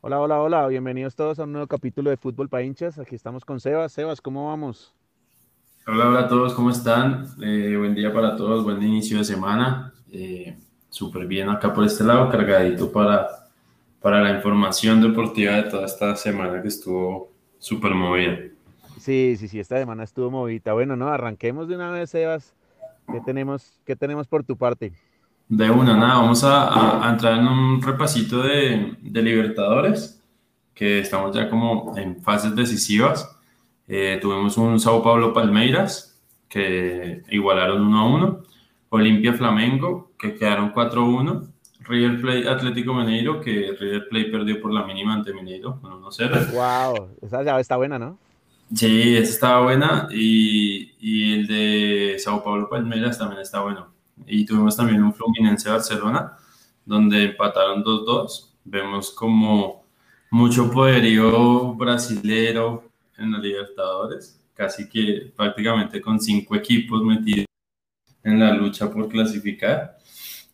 Hola, hola, hola, bienvenidos todos a un nuevo capítulo de Fútbol para hinchas. Aquí estamos con Sebas. Sebas, ¿cómo vamos? Hola, hola a todos, ¿cómo están? Eh, buen día para todos, buen inicio de semana. Eh, Súper bien acá por este lado, cargadito para, para la información deportiva de toda esta semana que estuvo súper movida. Sí, sí, sí, esta semana estuvo movida. Bueno, no, arranquemos de una vez, Sebas. ¿Qué tenemos, qué tenemos por tu parte? De una, nada, vamos a, entrar en un repasito de, Libertadores, que estamos ya como en fases decisivas. Eh, tuvimos un Sao Paulo Palmeiras, que igualaron 1 a 1. Olimpia Flamengo, que quedaron 4 a 1. River Plate Atlético Mineiro, que River Plate perdió por la mínima ante Mineiro con 1-0. ¡Wow! Esa ya está buena, ¿no? Sí, esa estaba buena. Y, y el de Sao Paulo Palmeiras también está bueno y tuvimos también un Fluminense Barcelona, donde empataron 2-2. Vemos como mucho poderío brasilero en los Libertadores, casi que prácticamente con cinco equipos metidos en la lucha por clasificar.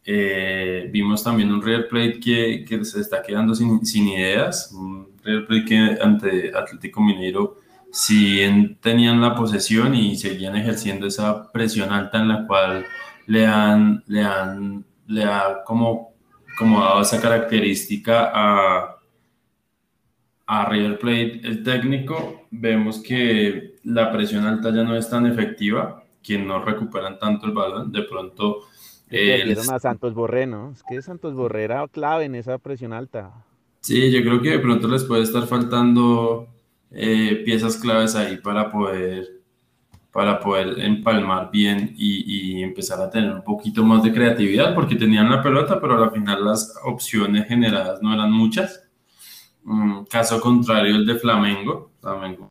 Eh, vimos también un Real Plate que, que se está quedando sin, sin, ideas, un Real Plate que ante Atlético Mineiro sí tenían la posesión y seguían ejerciendo esa presión alta en la cual le han, le han, le ha como, como dado esa característica a, a River Plate, el técnico, vemos que la presión alta ya no es tan efectiva, que no recuperan tanto el balón, de pronto... Eh, a Santos Borré, ¿no? Es que Santos Borré era clave en esa presión alta. Sí, yo creo que de pronto les puede estar faltando eh, piezas claves ahí para poder para poder empalmar bien y, empezar a tener un poquito más de creatividad, porque tenían la pelota, pero al final las opciones generadas no eran muchas. Mm, caso contrario, el de Flamengo. Flamengo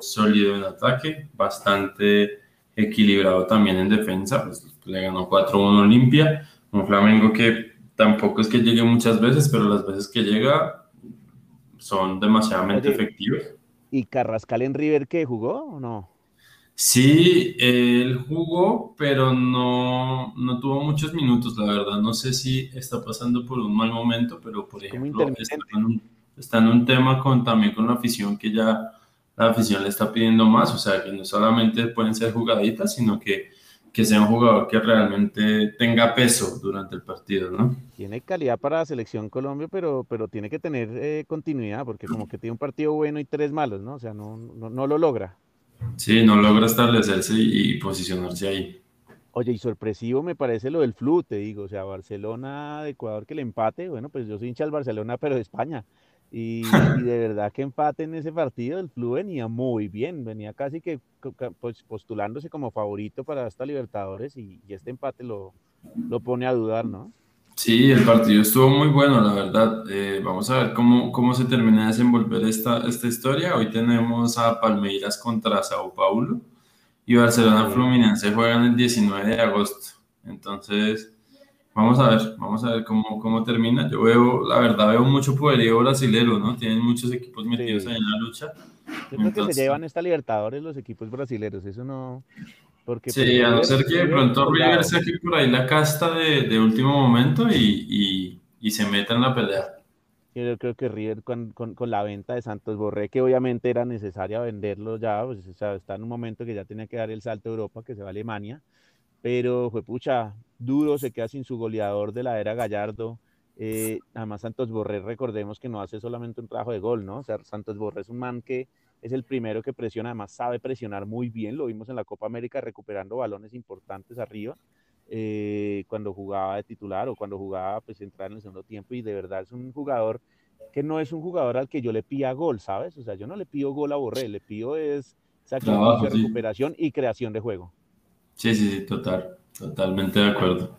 sólido en ataque, bastante equilibrado también en defensa, pues, le ganó 4-1 Olimpia, un Flamengo que tampoco es que llegue muchas veces, pero las veces que llega son demasiadamente efectivos. ¿Y Carrascal en River qué jugó o no? Sí, él jugó, pero no, no tuvo muchos minutos, la verdad. No sé si está pasando por un mal momento, pero por ejemplo, está en, un, tema con, también con la afición que ya la afición le está pidiendo más, o sea, que no solamente pueden ser jugaditas, sino que, que sea un jugador que realmente tenga peso durante el partido, ¿no? Tiene calidad para la selección Colombia, pero, pero tiene que tener eh, continuidad, porque como que tiene un partido bueno y tres malos, ¿no? O sea, no, no lo logra. Sí, no logra establecerse y, posicionarse ahí. Oye, y sorpresivo me parece lo del flu, te digo, o sea, Barcelona Ecuador que le empate, bueno, pues yo soy hincha del Barcelona, pero de España. Y, de verdad que empate en ese partido, el flu venía muy bien, venía casi que pues, postulándose como favorito para esta Libertadores y, este empate lo, lo pone a dudar, ¿no? Sí, el partido estuvo muy bueno, la verdad. Eh, vamos a ver cómo, cómo se termina de desenvolver esta, esta historia. Hoy tenemos a Palmeiras contra Sao Paulo y Barcelona Fluminense juegan el 19 de agosto. Entonces, vamos a ver, vamos a ver cómo, cómo termina. Yo veo, la verdad, veo mucho poderío brasilero, ¿no? Tienen muchos equipos metidos ahí en la lucha. Yo creo que se llevan esta Libertadores los equipos brasileños, eso no, sí, pues, a no ser que de pronto River saque por ahí la casta de, último momento y, se meta en la pelea. Yo creo que River con, la venta de Santos Borré, que obviamente era necesaria venderlo ya, pues, está en un momento que ya tenía que dar el salto a Europa, que se va a Alemania, pero fue pucha, duro, se queda sin su goleador de la era Gallardo. Eh, además, Santos Borré, recordemos que no hace solamente un trabajo de gol, ¿no? O sea, Santos Borré es un man que es el primero que presiona, además sabe presionar muy bien, lo vimos en la Copa América recuperando balones importantes arriba, eh, cuando jugaba de titular o cuando jugaba pues entrar en el segundo tiempo y de verdad es un jugador que no es un jugador al que yo le pida gol, ¿sabes? O sea, yo no le pido gol a Borré, le pido es sacrificio, recuperación y creación de juego. Sí, sí, sí, total, totalmente de acuerdo.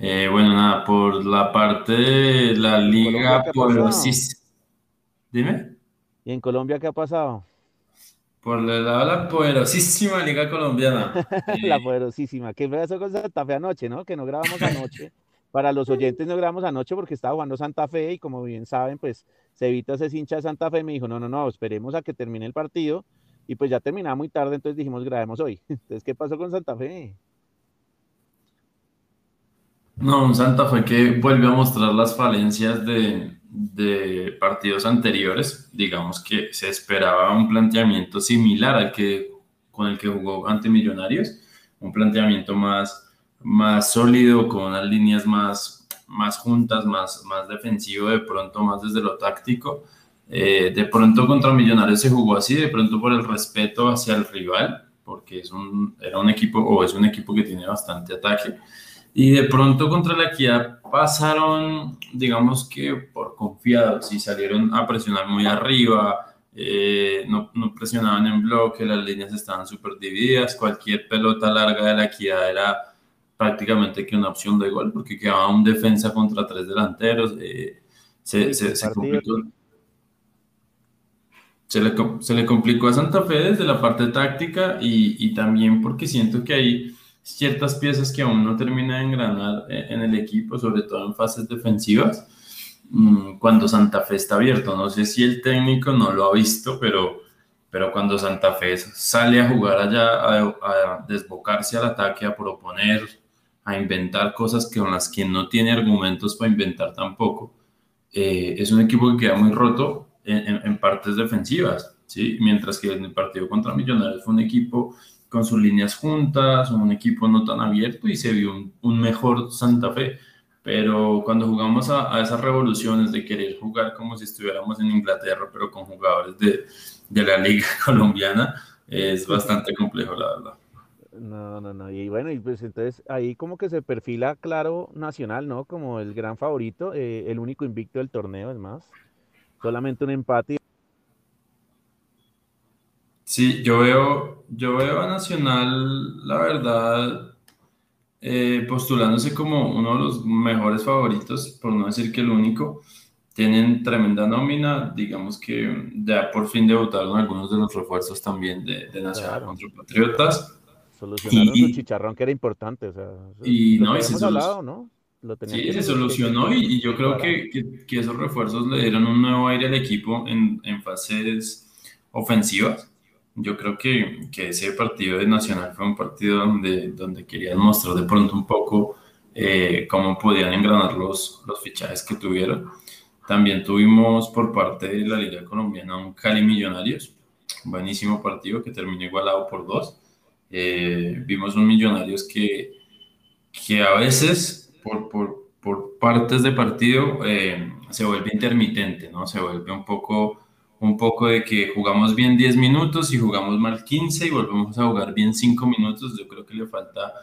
Eh, bueno, nada, por la parte de la liga, pues Dime. ¿Y en Colombia qué ha pasado? Por el lado de la poderosísima Liga Colombiana. la poderosísima. ¿Qué pasó con Santa Fe anoche, no? Que no grabamos anoche. Para los oyentes no grabamos anoche porque estaba jugando Santa Fe y como bien saben, pues se evita ese hincha de Santa Fe. Me dijo, no, no, no, esperemos a que termine el partido y pues ya terminaba muy tarde, entonces dijimos, grabemos hoy. Entonces, ¿qué pasó con Santa Fe? No, Santa Fe que vuelve a mostrar las falencias de, de, partidos anteriores. Digamos que se esperaba un planteamiento similar al que con el que jugó ante Millonarios, un planteamiento más, más sólido, con unas líneas más, más juntas, más, más defensivo, de pronto más desde lo táctico. Eh, de pronto contra Millonarios se jugó así, de pronto por el respeto hacia el rival, porque es un, era un equipo o es un equipo que tiene bastante ataque y de pronto contra la equidad pasaron, digamos que por confiados y salieron a presionar muy arriba, eh, no, no, presionaban en bloque, las líneas estaban súper divididas, cualquier pelota larga de la equidad era prácticamente que una opción de gol, porque quedaba un defensa contra tres delanteros, eh, se, se, se, complicó. Se le, se le, complicó a Santa Fe desde la parte táctica y, y también porque siento que hay ciertas piezas que aún no termina de engranar eh, en el equipo, sobre todo en fases defensivas, mm, cuando Santa Fe está abierto. No sé si el técnico no lo ha visto, pero, pero cuando Santa Fe sale a jugar allá, a, desbocarse al ataque, a proponer, a inventar cosas con las que no tiene argumentos para inventar tampoco, eh, es un equipo que queda muy roto en, en partes defensivas. ¿sí? Mientras que en el partido contra Millonarios fue un equipo con sus líneas juntas, un equipo no tan abierto y se vio un, mejor Santa Fe. Pero cuando jugamos a, esas revoluciones de querer jugar como si estuviéramos en Inglaterra, pero con jugadores de, de la liga colombiana, es bastante complejo, la verdad. No, no, no. Y bueno, y pues entonces ahí como que se perfila claro Nacional, ¿no? Como el gran favorito, eh, el único invicto del torneo, es más. Solamente un empate Sí, yo veo, yo veo a Nacional, la verdad, eh, postulándose como uno de los mejores favoritos, por no decir que el único. Tienen tremenda nómina, digamos que ya por fin debutaron algunos de los refuerzos también de, Nacional contra Patriotas. Solucionaron y, chicharrón que era importante. O sea, y no, y se hablado, ¿no? Sí, se solucionó y, yo creo que, que, esos refuerzos le dieron un nuevo aire al equipo en, en fases ofensivas yo creo que, que, ese partido de Nacional fue un partido donde, donde querían mostrar de pronto un poco eh, cómo podían engranar los, los fichajes que tuvieron. También tuvimos por parte de la Liga Colombiana un Cali Millonarios, buenísimo partido que terminó igualado por dos. Eh, vimos un Millonarios que, que a veces por, partes de partido eh, se vuelve intermitente, ¿no? Se vuelve un poco un poco de que jugamos bien 10 minutos y jugamos mal 15 y volvemos a jugar bien 5 minutos. Yo creo que le falta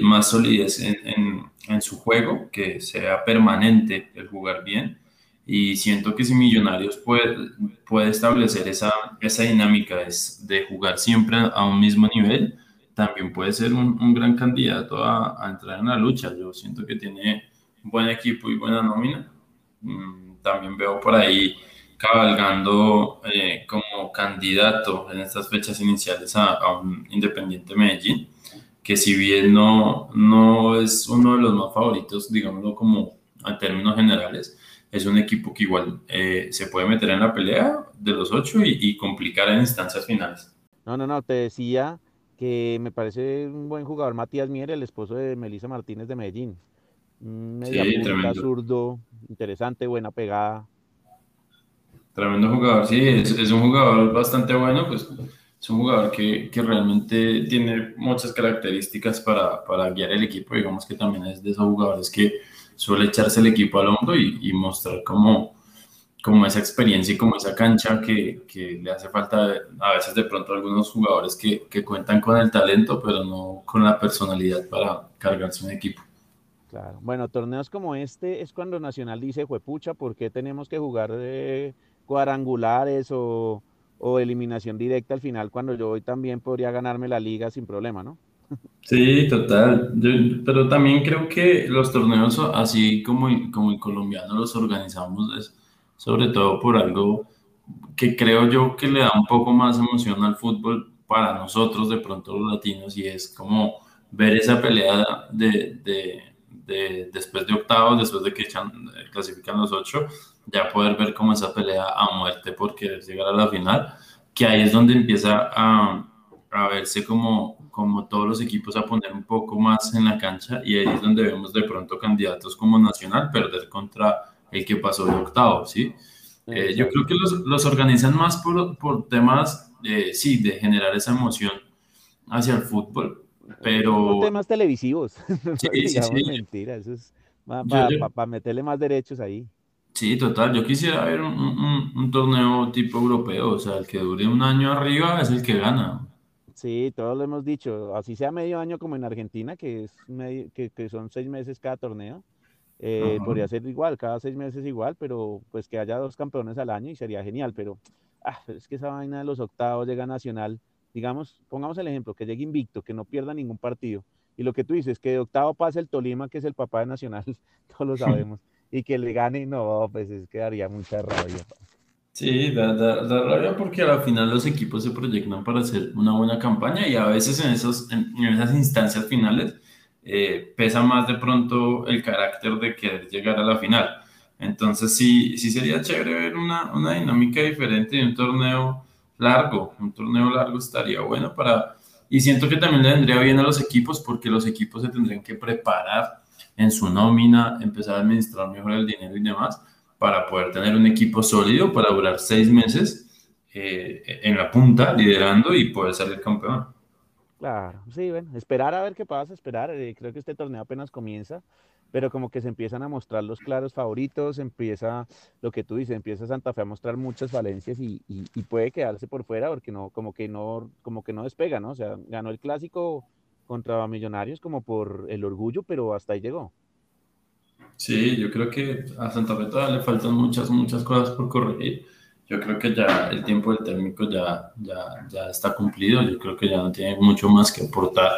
más solidez en, en, su juego, que sea permanente el jugar bien. Y siento que si Millonarios puede, puede establecer esa, esa dinámica de jugar siempre a un mismo nivel, también puede ser un, un gran candidato a, a, entrar en la lucha. Yo siento que tiene un buen equipo y buena nómina. Mm, también veo por ahí cabalgando eh, como candidato en estas fechas iniciales a, un Independiente Medellín, que si bien no, no es uno de los más favoritos, digámoslo como a términos generales, es un equipo que igual eh, se puede meter en la pelea de los ocho y, complicar en instancias finales. No, no, no, te decía que me parece un buen jugador Matías Mier, el esposo de Melissa Martínez de Medellín. Media sí, punta, zurdo, interesante, buena pegada, Tremendo jugador, sí, es, un jugador bastante bueno, pues es un jugador que, que realmente tiene muchas características para, para, guiar el equipo, digamos que también es de esos jugadores que suele echarse el equipo al hombro y, y mostrar como, como esa experiencia y como esa cancha que, que, le hace falta a veces de pronto a algunos jugadores que, que cuentan con el talento, pero no con la personalidad para cargarse un equipo. Claro, bueno, torneos como este es cuando Nacional dice, juepucha, ¿por qué tenemos que jugar de cuadrangulares o, eliminación directa al final, cuando yo hoy también podría ganarme la liga sin problema, ¿no? Sí, total. pero también creo que los torneos, así como, como el colombiano los organizamos, es sobre todo por algo que creo yo que le da un poco más emoción al fútbol para nosotros, de pronto los latinos, y es como ver esa pelea de, de, de después de octavos, después de que echan, clasifican los ocho, ya poder ver como esa pelea a muerte por querer llegar a la final, que ahí es donde empieza a, a verse como, como todos los equipos a poner un poco más en la cancha y ahí es donde vemos de pronto candidatos como Nacional perder contra el que pasó de octavo, ¿sí? Eh, yo creo que los, los organizan más por, por temas, de, sí, de generar esa emoción hacia el fútbol, pero... temas televisivos. Sí, sí, sí. Mentira, eso es para meterle más derechos ahí. Sí, total. Yo quisiera ver un, un, un, torneo tipo europeo, o sea, el que dure un año arriba es el que gana. Sí, todos lo hemos dicho, así sea medio año como en Argentina, que, es medio, que, que son seis meses cada torneo. Eh, podría ser igual, cada seis meses igual, pero pues que haya dos campeones al año y sería genial, pero ah, es que esa vaina de los octavos llega Nacional, digamos, pongamos el ejemplo, que llegue invicto, que no pierda ningún partido, y lo que tú dices, que de octavo pase el Tolima, que es el papá de Nacional, todos lo sabemos, y que le gane, no, pues es que daría mucha rabia. Sí, da, da, da, rabia porque al final los equipos se proyectan para hacer una buena campaña y a veces en, esos, en, esas instancias finales eh, pesa más de pronto el carácter de querer llegar a la final. Entonces sí, sí sería chévere ver una, una dinámica diferente de un torneo largo. Un torneo largo estaría bueno para... Y siento que también le vendría bien a los equipos porque los equipos se tendrían que preparar en su nómina, empezar a administrar mejor el dinero y demás para poder tener un equipo sólido para durar seis meses eh, en la punta, liderando y poder salir campeón. Claro, sí, bueno, esperar a ver qué pasa, esperar. Eh, creo que este torneo apenas comienza, pero como que se empiezan a mostrar los claros favoritos, empieza lo que tú dices, empieza Santa Fe a mostrar muchas falencias y, y, puede quedarse por fuera porque no, como que no, como que no despega, ¿no? O sea, ganó el clásico contra Millonarios como por el orgullo, pero hasta ahí llegó. Sí, yo creo que a Santa Fe todavía le faltan muchas, muchas cosas por corregir. Yo creo que ya el tiempo del técnico ya, ya, ya está cumplido. Yo creo que ya no tiene mucho más que aportar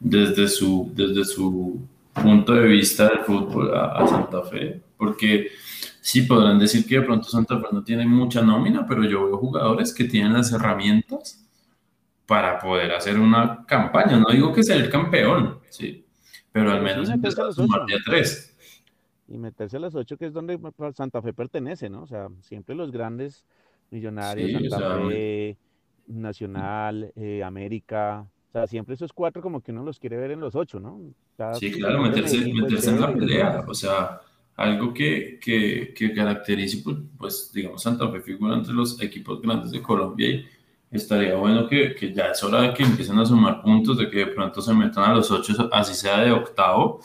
desde su, desde su punto de vista del fútbol a, a Santa Fe. Porque sí podrán decir que de pronto Santa Fe no tiene mucha nómina, pero yo veo jugadores que tienen las herramientas para poder hacer una campaña. No digo que sea el campeón, sí, pero al menos a tres y meterse a las ocho, que es donde Santa Fe pertenece, ¿no? O sea, siempre los grandes millonarios, Santa Fe, Nacional, eh, América, o sea, siempre esos cuatro como que uno los quiere ver en los ocho, ¿no? sí, claro, meterse, meterse en la pelea, o sea, algo que, que, que caracterice, pues, pues, digamos, Santa Fe figura entre los equipos grandes de Colombia y estaría bueno que, que ya es hora de que empiecen a sumar puntos, de que de pronto se metan a los ocho, así sea de octavo,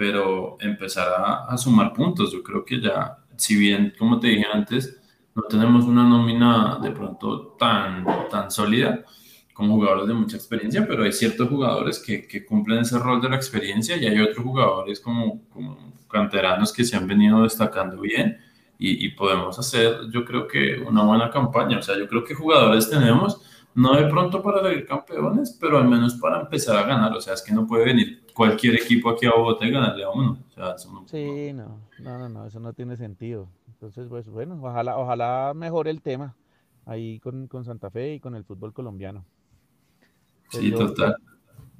pero empezar a, a, sumar puntos. Yo creo que ya, si bien, como te dije antes, no tenemos una nómina de pronto tan, tan sólida como jugadores de mucha experiencia, pero hay ciertos jugadores que, que cumplen ese rol de la experiencia y hay otros jugadores como, como canteranos que se han venido destacando bien y, y podemos hacer, yo creo que una buena campaña. O sea, yo creo que jugadores tenemos no de pronto para salir campeones, pero al menos para empezar a ganar. O sea, es que no puede venir cualquier equipo aquí a Bogotá y ganarle a uno. O sea, no... Sí, no, no, no, no, eso no tiene sentido. Entonces, pues bueno, ojalá, ojalá mejore el tema ahí con, con Santa Fe y con el fútbol colombiano. sí, total.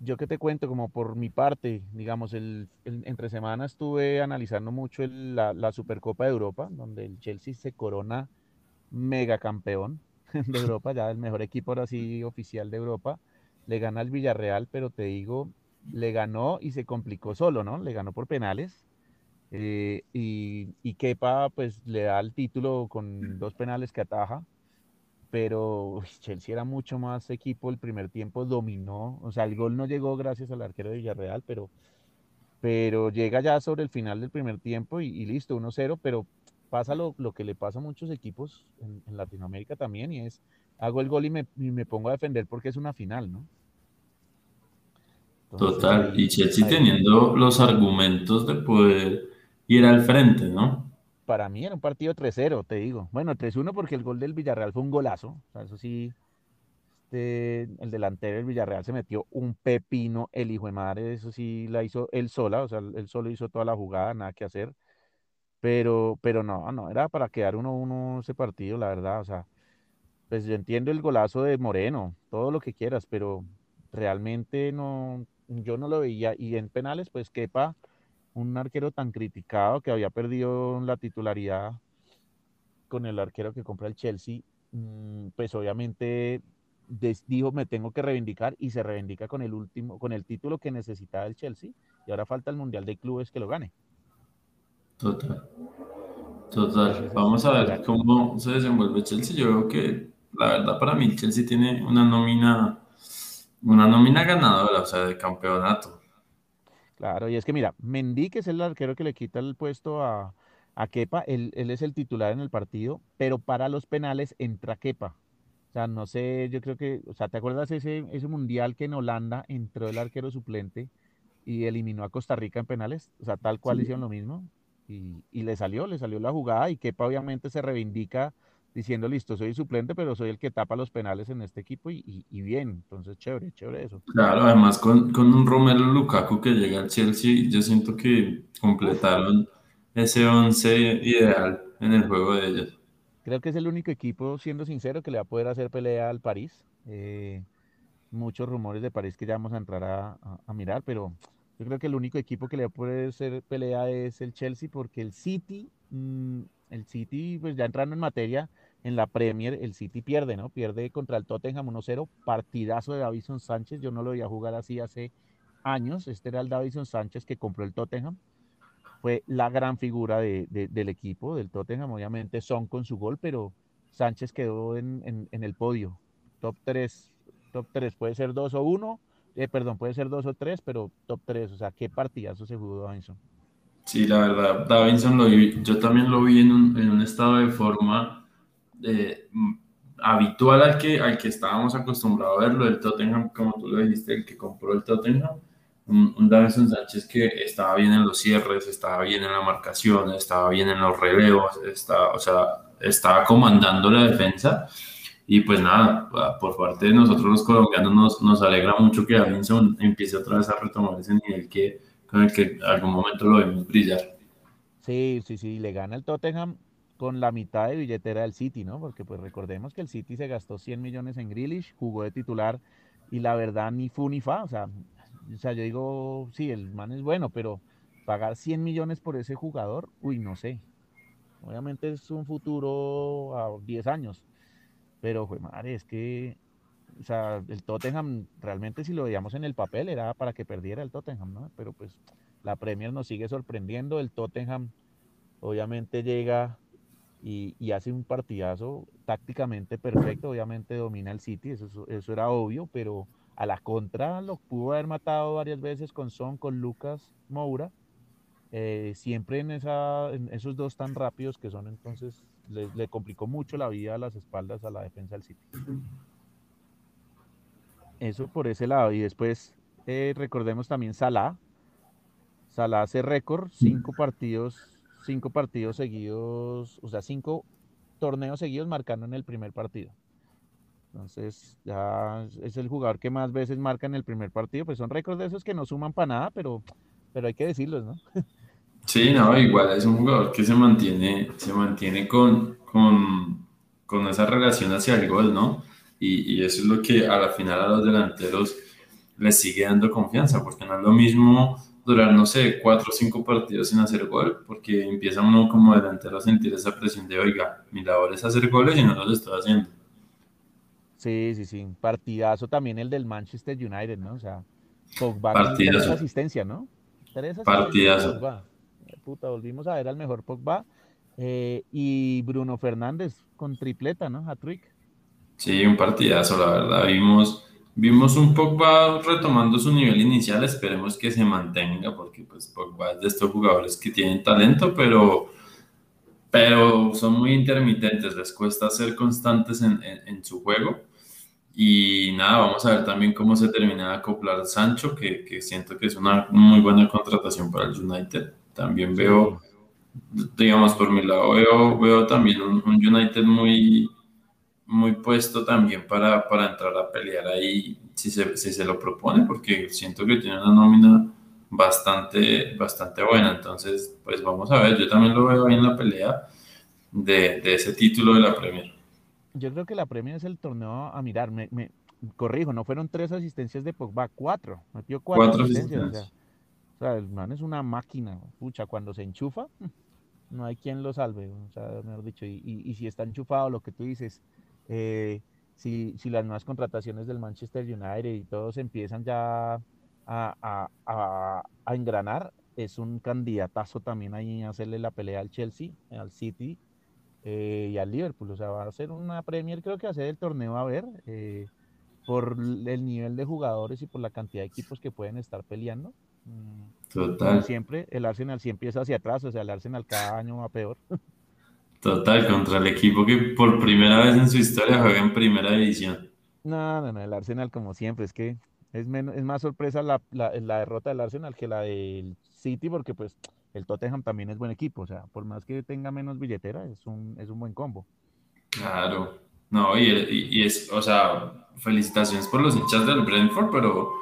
Yo que te cuento, como por mi parte, digamos, el, el entre semana estuve analizando mucho el, la, la Supercopa de Europa, donde el Chelsea se corona mega campeón de Europa, ya el mejor equipo ahora sí oficial de Europa, le gana al Villarreal, pero te digo, le ganó y se complicó solo, ¿no? Le ganó por penales. Eh, y, y Kepa pues le da el título con dos penales que ataja, pero Chelsea era mucho más equipo, el primer tiempo dominó, o sea, el gol no llegó gracias al arquero de Villarreal, pero, pero llega ya sobre el final del primer tiempo y, listo, 1-0, pero pasa lo, que le pasa a muchos equipos en, en, Latinoamérica también, y es, hago el gol y me, y me pongo a defender porque es una final, ¿no? Total, y Chelsea ahí, teniendo los argumentos de poder ir al frente, ¿no? Para mí era un partido 3-0, te digo. Bueno, 3-1 porque el gol del Villarreal fue un golazo, o sea, eso sí, este, el delantero del Villarreal se metió un pepino, el hijo de madre, eso sí la hizo él sola, o sea, él solo hizo toda la jugada, nada que hacer pero, pero no, no, era para quedar uno uno ese partido, la verdad. O sea, pues yo entiendo el golazo de Moreno, todo lo que quieras, pero realmente no, yo no lo veía. Y en penales, pues quepa un arquero tan criticado que había perdido la titularidad con el arquero que compra el Chelsea, mm, pues obviamente dijo me tengo que reivindicar y se reivindica con el último, con el título que necesitaba el Chelsea y ahora falta el Mundial de Clubes que lo gane. Total. Total. Vamos a ver cómo se desenvuelve Chelsea. Yo creo que la verdad para mí Chelsea tiene una nómina, una nómina ganadora, o sea, de campeonato. Claro, y es que mira, Mendy, que es el arquero que le quita el puesto a, a Kepa, él, él, es el titular en el partido, pero para los penales entra Kepa. O sea, no sé, yo creo que, o sea, ¿te acuerdas ese, ese mundial que en Holanda entró el arquero suplente y eliminó a Costa Rica en penales? O sea, tal cual hicieron lo mismo y, y, le salió, le salió la jugada y Kepa obviamente se reivindica diciendo, listo, soy suplente, pero soy el que tapa los penales en este equipo y, y bien, entonces chévere, chévere eso. Claro, además con, con un Romero Lukaku que llega al Chelsea, yo siento que completaron ese once ideal en el juego de ellos. Creo que es el único equipo, siendo sincero, que le va a poder hacer pelea al París. Eh, muchos rumores de París que ya vamos a entrar a, a, mirar, pero yo creo que el único equipo que le va a poder hacer pelea es el Chelsea, porque el City, mmm, el City, pues ya entrando en materia, en la Premier, el City pierde, ¿no? Pierde contra el Tottenham 1-0, partidazo de Davison Sánchez, yo no lo voy a jugar así hace años, este era el Davison Sánchez que compró el Tottenham, fue la gran figura de, de, del equipo, del Tottenham, obviamente Son con su gol, pero Sánchez quedó en, en, el podio, top 3, top 3, puede ser 2 o 1, eh, perdón, puede ser 2 o 3, pero top 3, o sea, qué partidazo se jugó Davinson. Sí, la verdad, Davinson lo vi, yo también lo vi en un, en un estado de forma eh, habitual al que, al que estábamos acostumbrados a verlo, el Tottenham, como tú lo dijiste, el que compró el Tottenham, un, un Davison Sánchez que estaba bien en los cierres, estaba bien en la marcación, estaba bien en los relevos, estaba, o sea, estaba comandando la defensa. Y pues nada, por parte de nosotros los colombianos nos, nos alegra mucho que Davinson empiece otra vez a retomar ese nivel que, con el que algún momento lo vimos brillar. Sí, sí, sí, le gana el Tottenham con la mitad de billetera del City, ¿no? Porque pues recordemos que el City se gastó 100 millones en Grealish, jugó de titular y la verdad ni fu ni fa, o sea, o sea, yo digo, sí, el man es bueno, pero pagar 100 millones por ese jugador, uy, no sé. Obviamente es un futuro a 10 años, pero, pues, madre, es que, o sea, el Tottenham, realmente si lo veíamos en el papel, era para que perdiera el Tottenham, ¿no? Pero pues la Premier nos sigue sorprendiendo, el Tottenham obviamente llega y, y, hace un partidazo tácticamente perfecto, obviamente domina el City, eso, eso era obvio, pero a la contra lo pudo haber matado varias veces con Son, con Lucas Moura, eh, siempre en, esa, esos dos tan rápidos que son, entonces le, le, complicó mucho la vida a las espaldas a la defensa del City. Eso por ese lado. Y después eh, recordemos también Salah. Salah hace récord, cinco partidos, cinco partidos seguidos, o sea, cinco torneos seguidos marcando en el primer partido. Entonces, ya es el jugador que más veces marca en el primer partido. Pues son récords de esos que no suman para nada, pero, pero hay que decirlos, ¿no? Sí, no, igual es un jugador que se mantiene, se mantiene con, con, con esa relación hacia el gol, ¿no? Y, y, eso es lo que a la final a los delanteros les sigue dando confianza, porque no es lo mismo durar, no sé, cuatro o cinco partidos sin hacer gol, porque empieza uno como delantero a sentir esa presión de, oiga, mi labor es hacer goles y no lo estoy haciendo. Sí, sí, sí. Partidazo también el del Manchester United, ¿no? O sea, Pogba Partidazo. tres asistencias, ¿no? Tres asistencias. Partidazo. Pogba. Puta, volvimos a ver al mejor Pogba. Eh, y Bruno Fernández con tripleta, ¿no? Hat-trick. Sí, un partidazo, la verdad. Vimos, vimos un Pogba retomando su nivel inicial. Esperemos que se mantenga, porque pues Pogba es de estos jugadores que tienen talento, pero pero son muy intermitentes, les cuesta ser constantes en, en, su juego. Y nada, vamos a ver también cómo se termina de acoplar Sancho, que, que siento que es una muy buena contratación para el United. También veo, digamos, por mi lado, veo, veo también un United muy, muy puesto también para, para entrar a pelear ahí si se, si se lo propone, porque siento que tiene una nómina bastante, bastante buena. Entonces, pues vamos a ver, yo también lo veo ahí en la pelea de, de ese título de la Premier. Yo creo que la Premier es el torneo a mirar. Me, me corrijo, no fueron tres asistencias de Pogba, cuatro. Metió cuatro, cuatro asistencias. asistencias. O, sea, o sea, el man es una máquina. Pucha, cuando se enchufa, no hay quien lo salve. O sea, mejor dicho, y, y, y si está enchufado, lo que tú dices, eh, si, si, las nuevas contrataciones del Manchester United y todos empiezan ya a, a, a, a engranar, es un candidatazo también ahí a hacerle la pelea al Chelsea, al City eh, y al Liverpool. O sea, va a ser una Premier, creo que va a ser el torneo a ver, eh, por el nivel de jugadores y por la cantidad de equipos que pueden estar peleando. Mm, Total. siempre, el Arsenal siempre empieza hacia atrás, o sea, el Arsenal cada año va peor. Total, contra el equipo que por primera vez en su historia juega en primera división. No, no, no, el Arsenal como siempre, es que es, menos, es más sorpresa la, la, la derrota del Arsenal que la del City, porque pues el Tottenham también es buen equipo, o sea, por más que tenga menos billetera, es un, es un buen combo. Claro, no, y, y, es, o sea, felicitaciones por los hinchas del Brentford, pero,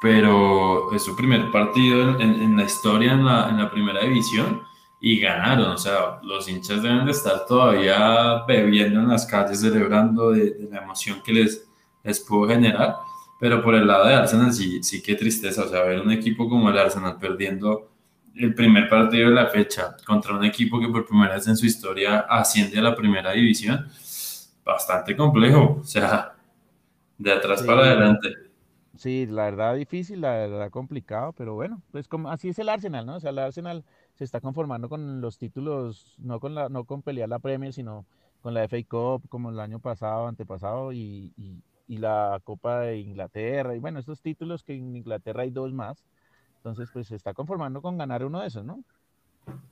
pero es su primer partido en, en, la historia en la, en la, primera división y ganaron, o sea, los hinchas deben de estar todavía bebiendo en las calles, celebrando de, de la emoción que les, les pudo generar, pero por el lado de Arsenal sí, sí qué tristeza, o sea, ver un equipo como el Arsenal perdiendo el primer partido de la fecha contra un equipo que por primera vez en su historia asciende a la primera división, bastante complejo, o sea, de atrás para adelante. Sí, la verdad difícil, la verdad complicado, pero bueno, pues como, así es el Arsenal, ¿no? O sea, el Arsenal se está conformando con los títulos, no con, la, no con pelear la Premier, sino con la FA Cup, como el año pasado, antepasado, y, y, la Copa de Inglaterra, y bueno, estos títulos que en Inglaterra hay dos más, entonces, pues se está conformando con ganar uno de esos, ¿no?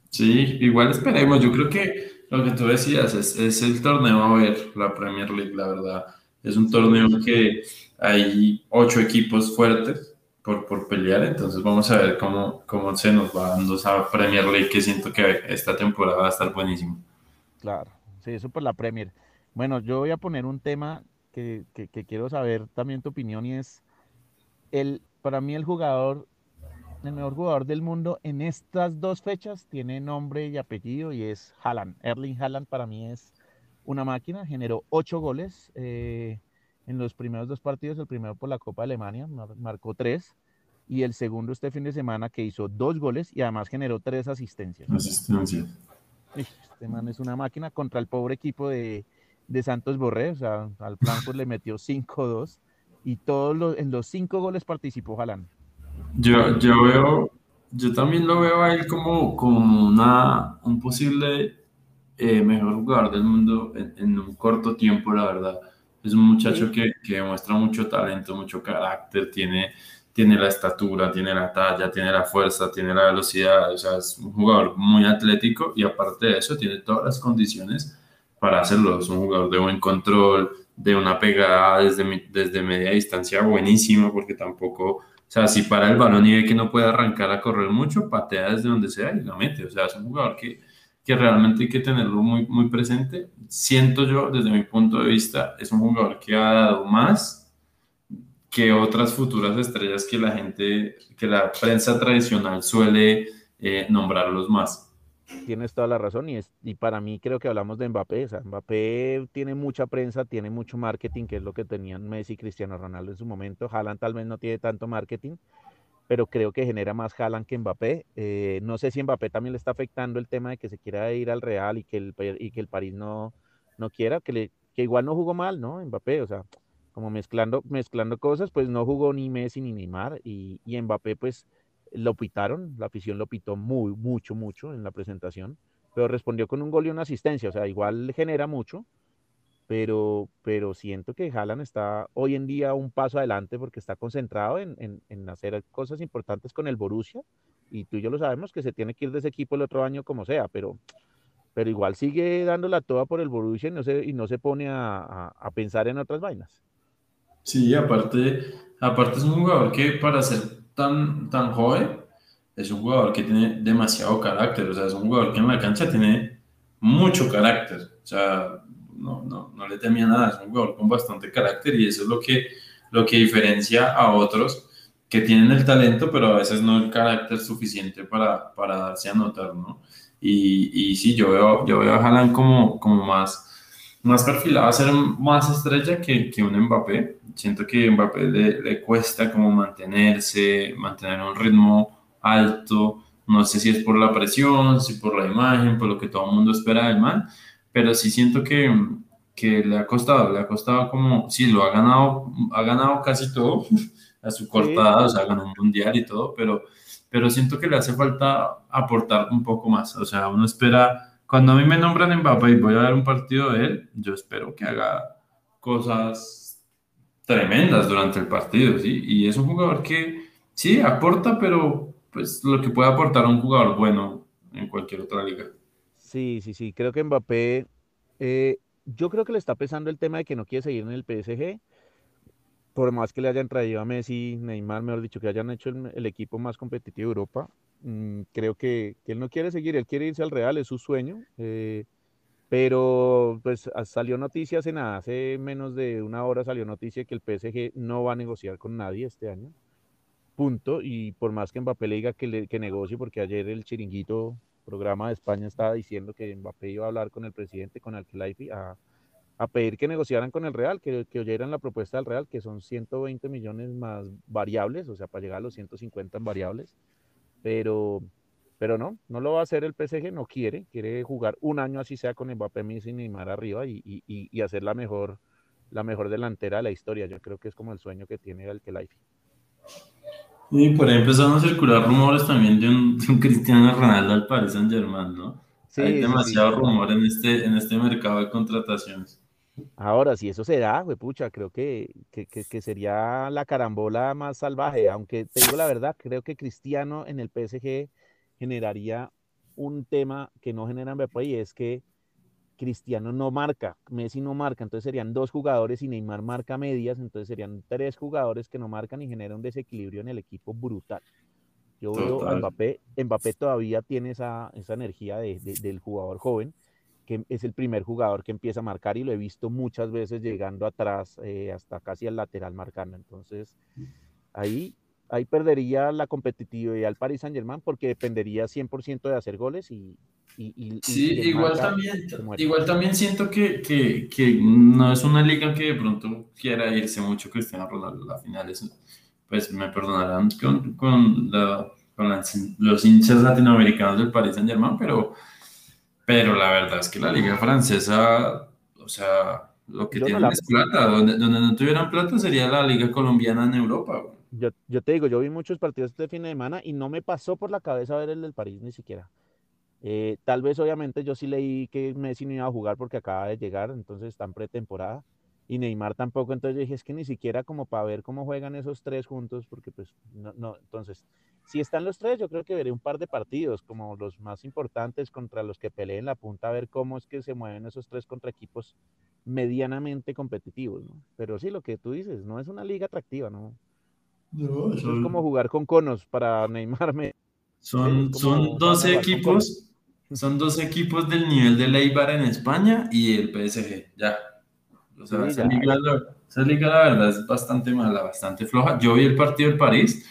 Sí, igual esperemos. Yo creo que lo que tú decías es, es el torneo a ver, la Premier League, la verdad. Es un torneo que hay ocho equipos fuertes por, por pelear, entonces vamos a ver cómo, cómo se nos va dando esa Premier League, que siento que esta temporada va a estar buenísimo. Claro, sí, eso por la Premier. Bueno, yo voy a poner un tema que, que, que quiero saber también tu opinión y es, el, para mí el jugador el mejor jugador del mundo en estas dos fechas tiene nombre y apellido y es Haaland. Erling Haaland para mí es una máquina, generó ocho goles eh, en los primeros dos partidos, el primero por la Copa de Alemania, marcó tres, y el segundo este fin de semana que hizo dos goles y además generó tres asistencias. Asistencia. Este man es una máquina contra el pobre equipo de, de Santos Borré, o sea, al Frankfurt le metió 5-2 y todos los, en los cinco goles participó Haaland. Yo, yo veo, yo también lo veo a él como, como una, un posible eh, mejor jugador del mundo en, un corto tiempo, la verdad. Es un muchacho que, que, demuestra mucho talento, mucho carácter, tiene, tiene la estatura, tiene la talla, tiene la fuerza, tiene la velocidad, o sea, es un jugador muy atlético y aparte de eso tiene todas las condiciones para hacerlo. Es un jugador de buen control, de una pegada desde, desde media distancia buenísima, porque tampoco o sea, si para el balón y ve que no puede arrancar a correr mucho, patea desde donde sea y la mete. O sea, es un jugador que, que realmente hay que tenerlo muy, muy presente. Siento yo, desde mi punto de vista, es un jugador que ha dado más que otras futuras estrellas que la gente, que la prensa tradicional suele eh, nombrarlos más. Tienes toda la razón y, es, y para mí creo que hablamos de Mbappé. O Mbappé tiene mucha prensa, tiene mucho marketing, que es lo que tenían Messi y Cristiano Ronaldo en su momento. Haaland tal vez no tiene tanto marketing, pero creo que genera más Haaland que Mbappé. Eh, no sé si Mbappé también le está afectando el tema de que se quiera ir al Real y que el, y que el París no, no quiera, que, le, que igual no jugó mal, ¿no? Mbappé, o sea, como mezclando, mezclando cosas, pues no jugó ni Messi ni Neymar y, y Mbappé pues lo pitaron, la afición lo pitó muy, mucho, mucho en la presentación, pero respondió con un gol y una asistencia, o sea, igual genera mucho, pero, pero siento que Haaland está hoy en día un paso adelante porque está concentrado en, en, en, hacer cosas importantes con el Borussia, y tú y yo lo sabemos que se tiene que ir de ese equipo el otro año como sea, pero, pero igual sigue dándola toda por el Borussia y no se, y no se pone a, a, a pensar en otras vainas. Sí, aparte, aparte es un jugador que para ser tan, tan joven, es un jugador que tiene demasiado carácter, o sea, es un jugador que en la cancha tiene mucho carácter, o sea, no, no, no le temía nada, es un jugador con bastante carácter y eso es lo que, lo que diferencia a otros que tienen el talento, pero a veces no el carácter suficiente para, para darse a notar, ¿no? Y, y sí, yo veo, yo veo a Haaland como, como más más perfilado a ser más estrella que, que, un Mbappé. Siento que a Mbappé le, le, cuesta como mantenerse, mantener un ritmo alto. No sé si es por la presión, si por la imagen, por lo que todo el mundo espera del man, pero sí siento que, que le ha costado, le ha costado como, sí, lo ha ganado, ha ganado casi todo a su cortada, o sea, ganó un mundial y todo, pero, pero siento que le hace falta aportar un poco más, o sea, uno espera, cuando a mí me nombran Mbappé y voy a ver un partido de él, yo espero que haga cosas tremendas durante el partido, ¿sí? Y es un jugador que, sí, aporta, pero pues lo que puede aportar un jugador bueno en cualquier otra liga. Sí, sí, sí, creo que Mbappé eh, yo creo que le está pesando el tema de que no quiere seguir en el PSG. Por más que le hayan traído a Messi, Neymar, mejor dicho, que hayan hecho el, equipo más competitivo de Europa, mm, creo que, él no quiere seguir, él quiere irse al Real, es su sueño. Eh, pero pues salió noticias en hace menos de una hora salió noticia que el PSG no va a negociar con nadie este año. Punto. Y por más que Mbappé le diga que, que negocie, porque ayer el chiringuito programa de España estaba diciendo que Mbappé iba a hablar con el presidente, con Al-Khelaifi, a, pedir que negociaran con el Real, que, oyeran la propuesta del Real, que son 120 millones más variables, o sea, para llegar a los 150 en variables. Pero, pero no, no lo va a hacer el PSG, no quiere, quiere jugar un año así sea con Mbappé, Messi y Neymar arriba y, hacer la mejor, la mejor delantera de la historia. Yo creo que es como el sueño que tiene Al-Khelaifi. Y por ahí empezaron a circular rumores también de un, Cristiano Ronaldo al Paris Saint Germain, ¿no? Hay demasiado rumor en este, en este mercado de contrataciones. Ahora, si eso se da, pucha, creo que, que, que, sería la carambola más salvaje, aunque te digo la verdad, creo que Cristiano en el PSG generaría un tema que no genera Mbappé y es que Cristiano no marca, Messi no marca, entonces serían dos jugadores y Neymar marca medias, entonces serían tres jugadores que no marcan y genera un desequilibrio en el equipo brutal. Yo veo a Mbappé, Mbappé todavía tiene esa, esa energía de, del jugador joven, que es el primer jugador que empieza a marcar y lo he visto muchas veces llegando atrás eh, hasta casi al lateral marcando. Entonces, ahí ahí perdería la competitividad al Paris Saint Germain porque dependería 100% de hacer goles y... sí, igual también, igual también siento que, que, que, no es una liga que de pronto quiera irse mucho Cristiano Ronaldo a la final. pues me perdonarán con, con, con los hinchas latinoamericanos del Paris Saint Germain, pero, pero la verdad es que la liga francesa, o sea, lo que tienen es plata. Donde, donde no tuvieran plata sería la liga colombiana en Europa yo, yo, te digo, yo vi muchos partidos este fin de semana y no me pasó por la cabeza ver el del París ni siquiera. Eh, tal vez, obviamente, yo sí leí que Messi no iba a jugar porque acaba de llegar, entonces está en pretemporada. Y Neymar tampoco, entonces yo dije, es que ni siquiera como para ver cómo juegan esos tres juntos, porque pues no, no, entonces, si están los tres, yo creo que veré un par de partidos, como los más importantes contra los que peleen la punta, a ver cómo es que se mueven esos tres contra equipos medianamente competitivos, ¿no? Pero sí, lo que tú dices, no es una liga atractiva, ¿no? Es como jugar con conos para Neymar. Son, son 12 equipos. Son dos equipos del nivel de Leibar en España y el PSG. Ya. O sea, esa, liga, la verdad es bastante mala, bastante floja. Yo vi el partido del París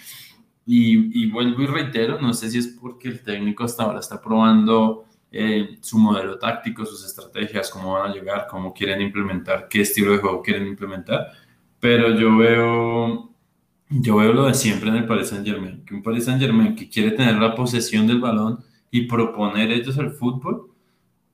y, y, vuelvo y reitero, no sé si es porque el técnico hasta ahora está probando eh, su modelo táctico, sus estrategias, cómo van a llegar, cómo quieren implementar, qué estilo de juego quieren implementar, pero yo veo yo veo lo de siempre en el Paris Saint Germain, que un Paris Saint Germain que quiere tener la posesión del balón y proponer ellos el fútbol,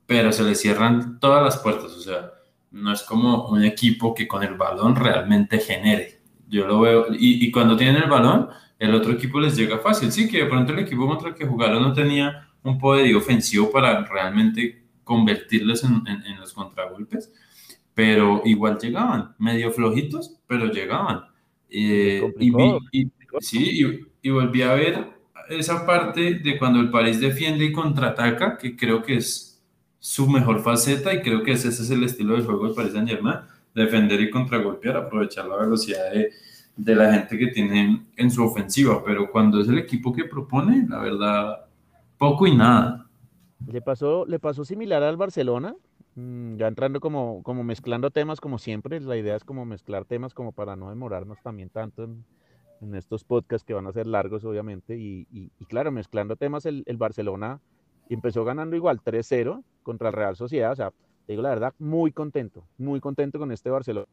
pero se le cierran todas las puertas, o sea, no es como un equipo que con el balón realmente genere. Yo lo veo, y, y cuando tienen el balón, el otro equipo les llega fácil. Sí, que de pronto el equipo contra el que jugaron no tenía un poderío ofensivo para realmente convertirles en, en, en los contragolpes, pero igual llegaban, medio flojitos, pero llegaban. Eh, y, sí, y, volví a ver esa parte de cuando el París defiende y contraataca, que creo que es su mejor faceta y creo que ese, es el estilo de juego del Paris Saint Germain, defender y contragolpear, aprovechar la velocidad de, de la gente que tiene en su ofensiva, pero cuando es el equipo que propone, la verdad, poco y nada. Le pasó, le pasó similar al Barcelona, Mm, ya entrando como, como mezclando temas como siempre, la idea es como mezclar temas como para no demorarnos también tanto en, en estos podcasts que van a ser largos obviamente y, y, claro, mezclando temas, el, el, Barcelona empezó ganando igual 3-0 contra el Real Sociedad, o sea, te digo la verdad, muy contento, muy contento con este Barcelona,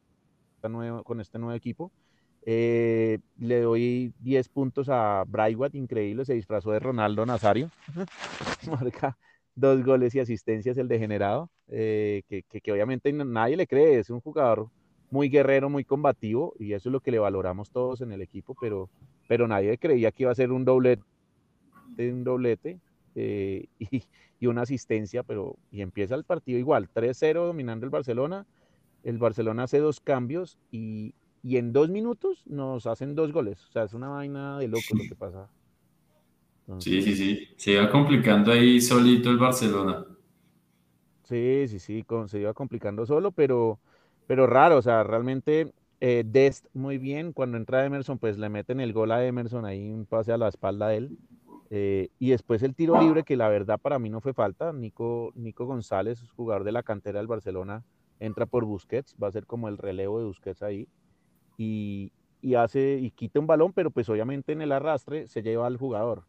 con este nuevo equipo. Eh, le doy 10 puntos a Braithwaite, increíble, se disfrazó de Ronaldo Nazario, marca dos goles y asistencias el degenerado, eh, que, que, obviamente nadie le cree, es un jugador muy guerrero, muy combativo, y eso es lo que le valoramos todos en el equipo, pero, pero nadie creía que iba a ser un doblete, un doblete eh, y, y, una asistencia, pero y empieza el partido igual, 3-0 dominando el Barcelona, el Barcelona hace dos cambios y, y en dos minutos nos hacen dos goles. O sea, es una vaina de loco lo que pasa. sí, sí, sí. Se iba complicando ahí solito el Barcelona. Sí, sí, sí, se iba complicando solo, pero, pero raro. O sea, realmente eh, Dest muy bien. Cuando entra Emerson, pues le meten el gol a Emerson ahí, un pase a la espalda de él. Eh, y después el tiro libre, que la verdad para mí no fue falta. Nico, Nico González, jugador de la cantera del Barcelona, entra por Busquets, va a ser como el relevo de Busquets ahí y, hace y quita un balón, pero pues obviamente en el arrastre se lleva al jugador.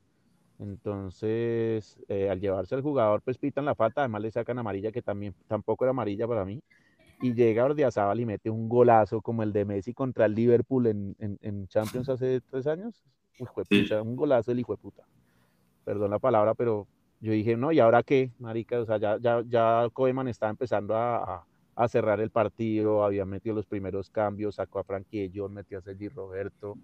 Entonces, eh, al llevarse al jugador, pues pitan la falta, además le sacan amarilla, que también tampoco era amarilla para mí. Y llega Ordiazábal y mete un golazo como el de Messi contra el Liverpool en, en, Champions hace tres años. un golazo el hijo de puta. Perdón la palabra, pero yo dije, no, ¿y ahora qué, marica? O sea, ya, ya, ya Koeman está empezando a, a cerrar el partido, había metido los primeros cambios, sacó a Frankie John, metió a Sergi Roberto,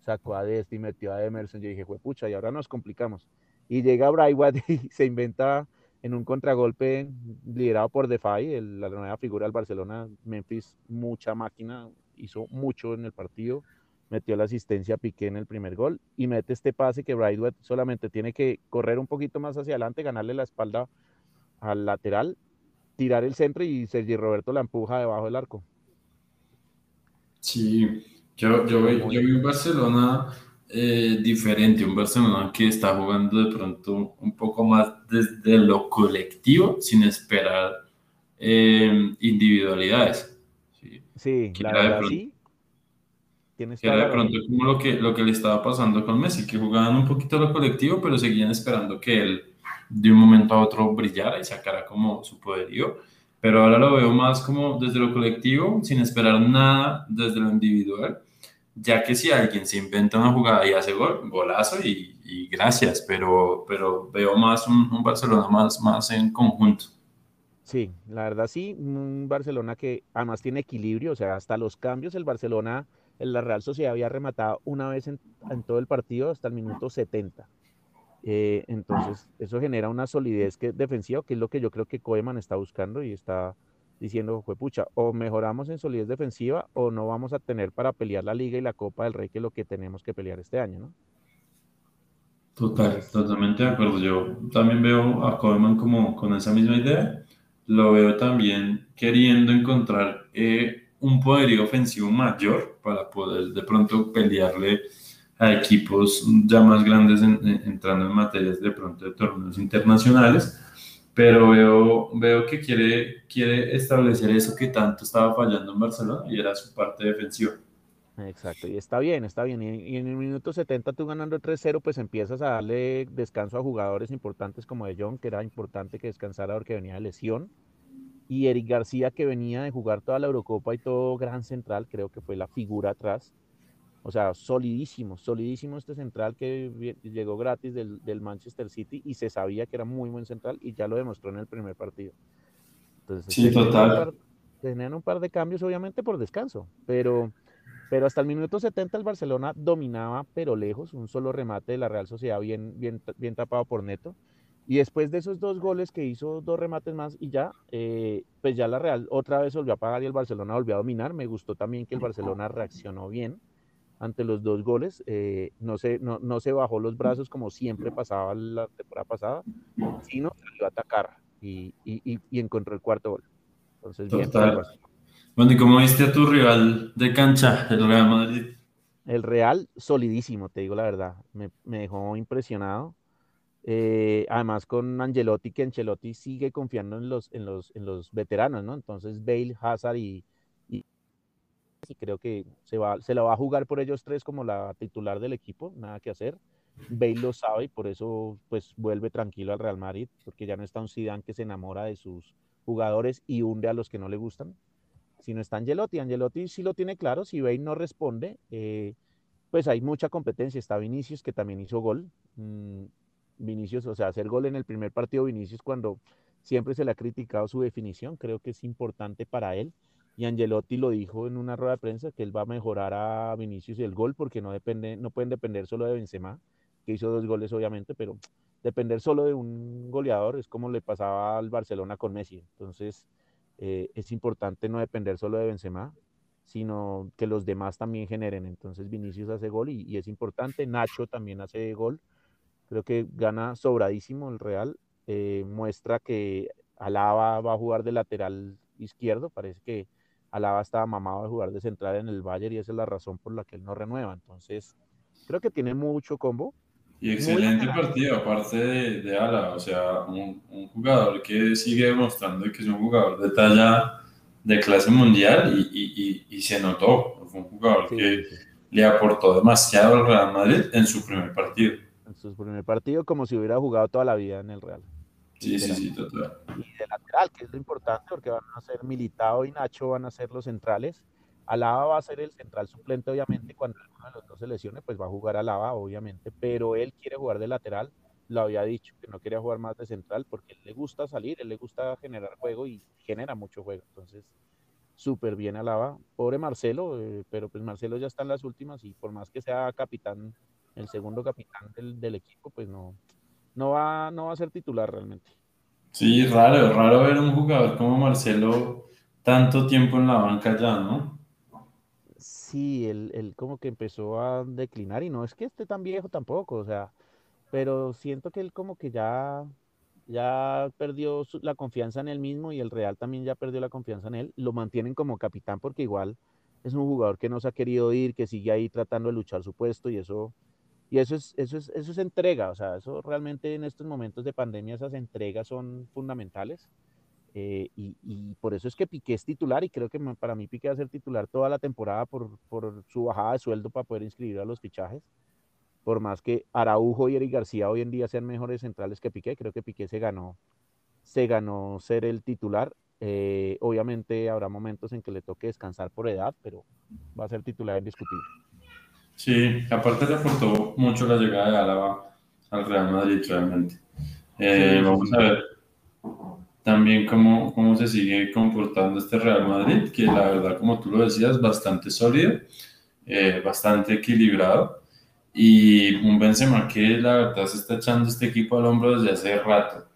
sacó a Desti, metió a Emerson, yo dije, pucha, y ahora nos complicamos. Y llega Braiwat y se inventa en un contragolpe liderado por Defy, la nueva figura del Barcelona, Memphis, mucha máquina, hizo mucho en el partido, metió la asistencia a Piqué en el primer gol y mete este pase que Brightwood solamente tiene que correr un poquito más hacia adelante, ganarle la espalda al lateral tirar el centro y Sergi Roberto la empuja debajo del arco. Sí, yo, yo, vi un Barcelona eh, diferente, un Barcelona que está jugando de pronto un poco más desde lo colectivo, sin esperar eh, individualidades. Sí, la verdad sí. Tienes era de pronto como lo que, lo que le estaba pasando con Messi, que jugaban un poquito lo colectivo, pero seguían esperando que él de un momento a otro brillara y sacara como su poderío, pero ahora lo veo más como desde lo colectivo, sin esperar nada desde lo individual, ya que si alguien se inventa una jugada y hace gol, golazo y, gracias, pero, pero veo más un, Barcelona más, más en conjunto. Sí, la verdad sí, un Barcelona que además tiene equilibrio, o sea, hasta los cambios el Barcelona, la Real Sociedad había rematado una vez en, en todo el partido hasta el minuto 70 eh, entonces, eso genera una solidez que, defensiva, que es lo que yo creo que Koeman está buscando y está diciendo, fue pucha, o mejoramos en solidez defensiva o no vamos a tener para pelear la Liga y la Copa del Rey, que es lo que tenemos que pelear este año, ¿no? Total, totalmente de acuerdo. Yo también veo a Koeman como con esa misma idea. Lo veo también queriendo encontrar eh, un poderío ofensivo mayor para poder de pronto pelearle a equipos ya más grandes entrando en materias de pronto de torneos internacionales, pero veo, veo que quiere, quiere establecer eso que tanto estaba fallando en Barcelona y era su parte defensiva. Exacto, y está bien, está bien. Y, en el minuto 70 tú ganando 3-0, pues empiezas a darle descanso a jugadores importantes como De Jong, que era importante que descansara porque venía de lesión. Y Eric García, que venía de jugar toda la Eurocopa y todo gran central, creo que fue la figura atrás. O sea, solidísimo, solidísimo este central que llegó gratis del, del, Manchester City y se sabía que era muy buen central y ya lo demostró en el primer partido. Entonces, sí, total. Tenían un par de cambios, obviamente, por descanso, pero, pero hasta el minuto 70 el Barcelona dominaba, pero lejos, un solo remate de la Real Sociedad bien, bien, bien tapado por Neto. Y después de esos dos goles que hizo dos remates más y ya, eh, pues ya la Real otra vez volvió a pagar y el Barcelona volvió a dominar. Me gustó también que el Barcelona reaccionó bien ante los dos goles. Eh, no, se, no, no, se bajó los brazos como siempre pasaba la temporada pasada, sino salió a atacar y, y, y encontró el cuarto gol. Entonces, bien. Bueno, ¿y cómo viste a tu rival de cancha, el Real Madrid? El Real, solidísimo, te digo la verdad. Me, me dejó impresionado. Eh, además con Angelotti, que Angelotti sigue confiando en los, en los, en los veteranos, ¿no? Entonces Bale, Hazard y, y creo que se, va, se la va a jugar por ellos tres como la titular del equipo, nada que hacer. Bale lo sabe y por eso pues vuelve tranquilo al Real Madrid, porque ya no está un Zidane que se enamora de sus jugadores y hunde a los que no le gustan, sino está Angelotti. Angelotti sí lo tiene claro, si Bale no responde, eh, pues hay mucha competencia. Está Vinicius que también hizo gol. Mm, Vinicius, o sea, hacer gol en el primer partido Vinicius cuando siempre se le ha criticado su definición, creo que es importante para él. Y Angelotti lo dijo en una rueda de prensa que él va a mejorar a Vinicius y el gol porque no, depende, no pueden depender solo de Benzema, que hizo dos goles obviamente, pero depender solo de un goleador es como le pasaba al Barcelona con Messi. Entonces eh, es importante no depender solo de Benzema, sino que los demás también generen. Entonces Vinicius hace gol y, es importante. Nacho también hace gol. Creo que gana sobradísimo el Real. Eh, muestra que Alaba va a jugar de lateral izquierdo. Parece que Alaba estaba mamado de jugar de central en el Bayern y esa es la razón por la que él no renueva. Entonces, creo que tiene mucho combo. Y excelente partido, aparte de, de Alaba, o sea, un, jugador que sigue demostrando que es un jugador de talla de clase mundial y, y, y, se notó. Fue un jugador que le aportó demasiado al Real Madrid en su primer partido. En su primer partido, como si hubiera jugado toda la vida en el Real. Sí, sí, sí, total. Y de lateral, que es lo importante, porque van a ser Militao y Nacho van a ser los centrales. Alaba va a ser el central suplente, obviamente, cuando uno de los dos se lesione, pues va a jugar Alaba, obviamente, pero él quiere jugar de lateral. Lo había dicho que no quería jugar más de central porque le gusta salir, él le gusta generar juego y genera mucho juego. Entonces, súper bien Alaba. Pobre Marcelo, eh, pero pues Marcelo ya está en las últimas y por más que sea capitán, el segundo capitán del, del equipo, pues no, no va, no va a ser titular realmente. Sí, raro, raro ver un jugador como Marcelo tanto tiempo en la banca ya, ¿no? Sí, él, como que empezó a declinar y no es que esté tan viejo tampoco, o sea, pero siento que él como que ya, ya perdió la confianza en él mismo y el Real también ya perdió la confianza en él. Lo mantienen como capitán porque igual es un jugador que no se ha querido ir, que sigue ahí tratando de luchar su puesto y eso y eso es, eso es, eso es entrega, o sea, eso realmente en estos momentos de pandemia, esas entregas son fundamentales. Eh, y, por eso es que Piqué es titular y creo que para mí Piqué va a ser titular toda la temporada por, por su bajada de sueldo para poder inscribir a los fichajes. Por más que Araujo y Eric García hoy en día sean mejores centrales que Piqué, creo que Piqué se ganó, se ganó ser el titular. Eh, obviamente habrá momentos en que le toque descansar por edad, pero va a ser titular indiscutible. Sí, aparte le aportó mucho la llegada de Álava al Real Madrid realmente. Eh, vamos a ver también cómo, cómo se sigue comportando este Real Madrid, que la verdad, como tú lo decías, bastante sólido, eh, bastante equilibrado y un Benzema que la verdad se está echando este equipo al hombro desde hace rato.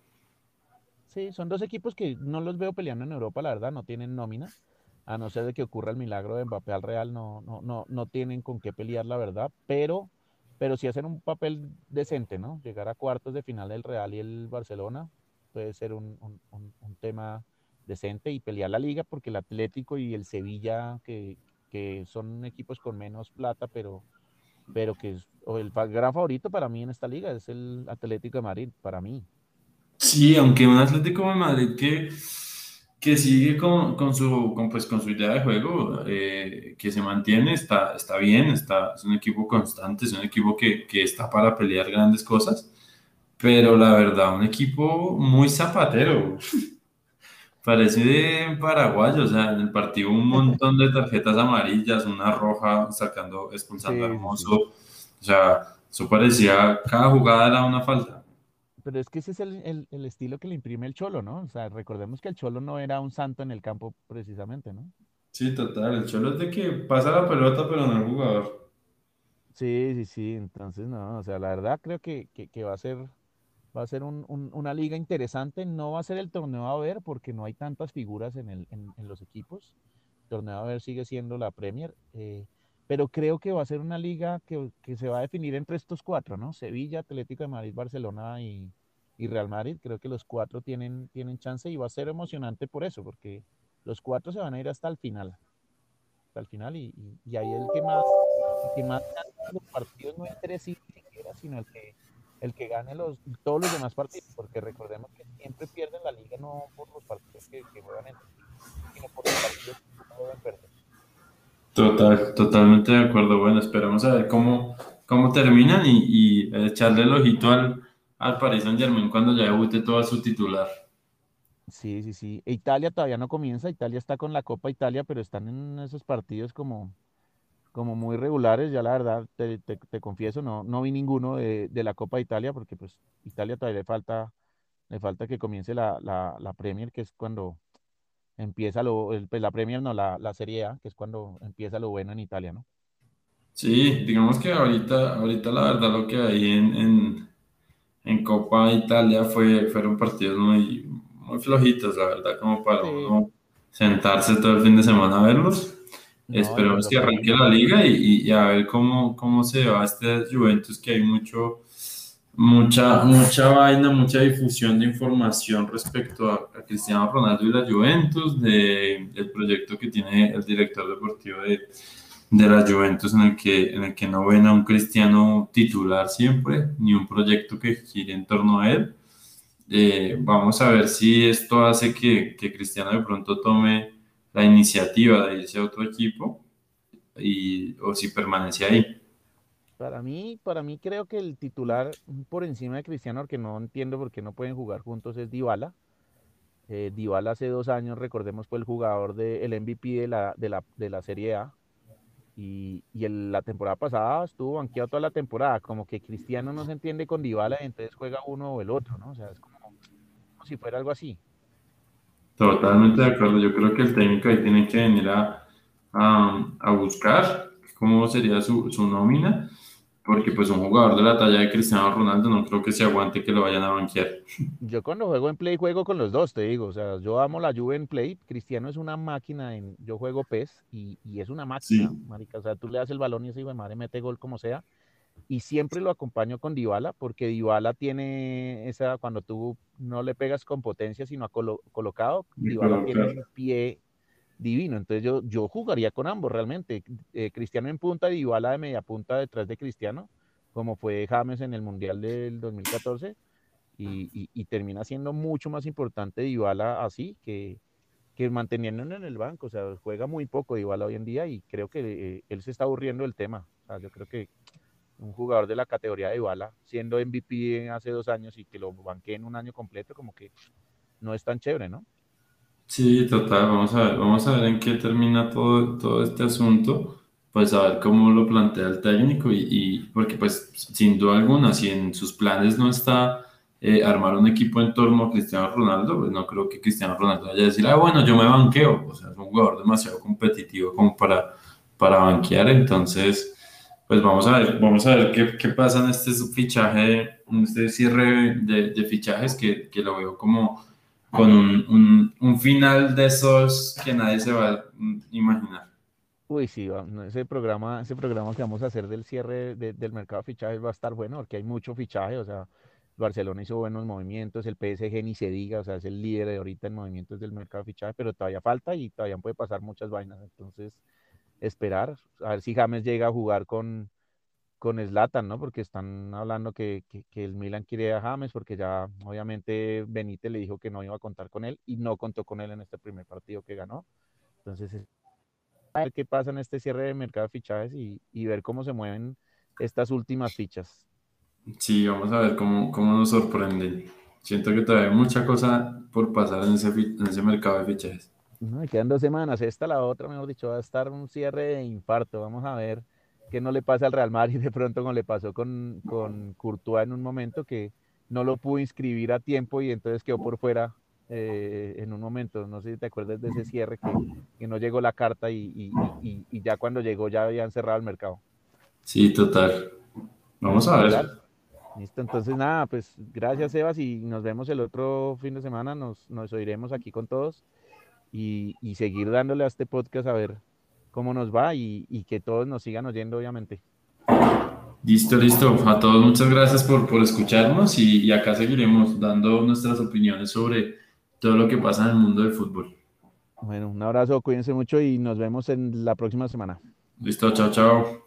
Sí, son dos equipos que no los veo peleando en Europa, la verdad, no tienen nómina a no ser de que ocurra el milagro de Mbappé al Real, no, no, no, no tienen con qué pelear, la verdad, pero, pero sí hacen un papel decente, ¿no? Llegar a cuartos de final del Real y el Barcelona puede ser un, un, tema decente y pelear la liga porque el Atlético y el Sevilla, que, que son equipos con menos plata, pero, pero que es, el gran favorito para mí en esta liga es el Atlético de Madrid, para mí. Sí, aunque un Atlético de Madrid que que sigue con, con su, con, pues, con su idea de juego, eh, que se mantiene, está, está bien, está, es un equipo constante, es un equipo que, que, está para pelear grandes cosas, pero la verdad, un equipo muy zapatero. Parece de paraguayo, o sea, en el partido un montón de tarjetas amarillas, una roja sacando, expulsando a Hermoso, o sea, eso parecía, cada jugada era una falta. Pero es que ese es el, el, estilo que le imprime el Cholo, ¿no? O sea, recordemos que el Cholo no era un santo en el campo precisamente, ¿no? Sí, total. El Cholo es de que pasa la pelota, pero no el jugador. Sí, sí, sí. Entonces, no, o sea, la verdad creo que, que, que va a ser, va a ser un, un, una liga interesante. No va a ser el torneo a ver porque no hay tantas figuras en, el, en, en los equipos. El torneo a ver sigue siendo la Premier. Eh, pero creo que va a ser una liga que, que, se va a definir entre estos cuatro, ¿no? Sevilla, Atlético de Madrid, Barcelona y, y, Real Madrid. Creo que los cuatro tienen, tienen chance y va a ser emocionante por eso, porque los cuatro se van a ir hasta el final. Hasta el final y, y, ahí el que más, el que más los partidos no entre sí siquiera, sino el que, el que gane los, todos los demás partidos, porque recordemos que siempre pierden la liga no por los partidos que, que juegan entre sino por los partidos que no deben perder. Total, totalmente de acuerdo. Bueno, esperamos a ver cómo, cómo terminan y, echarle el ojito al, al Paris Saint Germain cuando ya debute toda su titular. Sí, sí, sí. Italia todavía no comienza, Italia está con la Copa Italia, pero están en esos partidos como, como muy regulares, ya la verdad, te, te, confieso, no, no vi ninguno de, de, la Copa Italia, porque pues Italia todavía le falta, le falta que comience la, la, la Premier, que es cuando empieza lo, pues la Premier, no, la, la Serie A, que es cuando empieza lo bueno en Italia, ¿no? Sí, digamos que ahorita, ahorita la verdad lo que hay en, en, en Copa Italia fue, fueron partidos muy, muy flojitos, la verdad, como para uno sentarse todo el fin de semana a verlos. Esperemos que arranque la liga y, y, a ver cómo, cómo se va este Juventus, que hay mucho, mucha, mucha vaina, mucha difusión de información respecto a, Cristiano Ronaldo y la Juventus, de, del proyecto que tiene el director deportivo de, de la Juventus en el, que, en el que no ven a un Cristiano titular siempre, ni un proyecto que gire en torno a él. Eh, vamos a ver si esto hace que, que, Cristiano de pronto tome la iniciativa de irse a otro equipo y, o si permanece ahí. Para mí, para mí creo que el titular por encima de Cristiano, que no entiendo por qué no pueden jugar juntos, es Dybala. Eh, Dybala hace dos años, recordemos, fue el jugador del de, MVP de la, de, la, de la Serie A. Y, y la temporada pasada estuvo banqueado toda la temporada. Como que Cristiano no se entiende con Dybala, entonces juega uno o el otro, ¿no? O sea, es como si fuera algo así. Totalmente de acuerdo. Yo creo que el técnico ahí tiene que venir a, a, buscar cómo sería su, su, nómina, porque pues un jugador de la talla de Cristiano Ronaldo no creo que se aguante que lo vayan a banquear. Yo cuando juego en Play juego con los dos, te digo, o sea, yo amo la Juve en Play, Cristiano es una máquina, en, yo juego PES y, y es una máquina, marica, o sea, tú le das el balón y ese hijo de madre mete gol como sea, y siempre lo acompaño con Dybala porque Dybala tiene esa cuando tú no le pegas con potencia sino a colocado Dybala tiene un pie divino entonces yo, yo jugaría con ambos realmente eh, Cristiano en punta Dybala de media punta detrás de Cristiano como fue James en el mundial del 2014 y, y, termina siendo mucho más importante Dybala así que que manteniéndolo en el banco, o sea, juega muy poco Dybala hoy en día y creo que eh, él se está aburriendo del tema. O sea, yo creo que un jugador de la categoría de Ibala, siendo MVP hace dos años y que lo en un año completo, como que no es tan chévere, ¿no? Sí, total, vamos a ver, vamos a ver en qué termina todo, todo este asunto, pues a ver cómo lo plantea el técnico y, y porque pues sin duda alguna, si en sus planes no está eh, armar un equipo en torno a Cristiano Ronaldo, pues no creo que Cristiano Ronaldo vaya a decir, ah, bueno, yo me banqueo, o sea, es un jugador demasiado competitivo como para, para banquear, entonces pues vamos a ver, vamos a ver qué, qué pasa en este fichaje, en este cierre de, de fichajes que, que, lo veo como con un, un, un, final de esos que nadie se va a imaginar. Uy, sí, ese programa, ese programa que vamos a hacer del cierre de, del mercado de fichajes va a estar bueno porque hay mucho fichaje, o sea, Barcelona hizo buenos movimientos, el PSG ni se diga, o sea, es el líder de ahorita en movimientos del mercado de fichajes, pero todavía falta y todavía puede pasar muchas vainas, entonces esperar, a ver si James llega a jugar con, con Zlatan, ¿no? Porque están hablando que, que, el Milan quiere a James, porque ya obviamente Benítez le dijo que no iba a contar con él y no contó con él en este primer partido que ganó. Entonces, a ver qué pasa en este cierre de mercado de fichajes y, y ver cómo se mueven estas últimas fichas. Sí, vamos a ver cómo, cómo nos sorprende. Siento que todavía hay mucha cosa por pasar en ese, en ese mercado de fichajes. No, quedan dos semanas, esta la otra, mejor dicho, va a estar un cierre de infarto. Vamos a ver qué no le pasa al Real Madrid de pronto como le pasó con, con Courtois en un momento que no lo pudo inscribir a tiempo y entonces quedó por fuera eh, en un momento. No sé si te acuerdas de ese cierre que, que no llegó la carta y, y, y, ya cuando llegó ya habían cerrado el mercado. Sí, total. Vamos a ver. Listo, entonces nada, pues gracias Evas y nos vemos el otro fin de semana, nos, nos oiremos aquí con todos y, seguir dándole a este podcast a ver cómo nos va y, que todos nos sigan oyendo, obviamente. Listo, listo. A todos muchas gracias por, por escucharnos y, acá seguiremos dando nuestras opiniones sobre todo lo que pasa en el mundo del fútbol. Bueno, un abrazo, cuídense mucho y nos vemos en la próxima semana. Listo, chao, chao.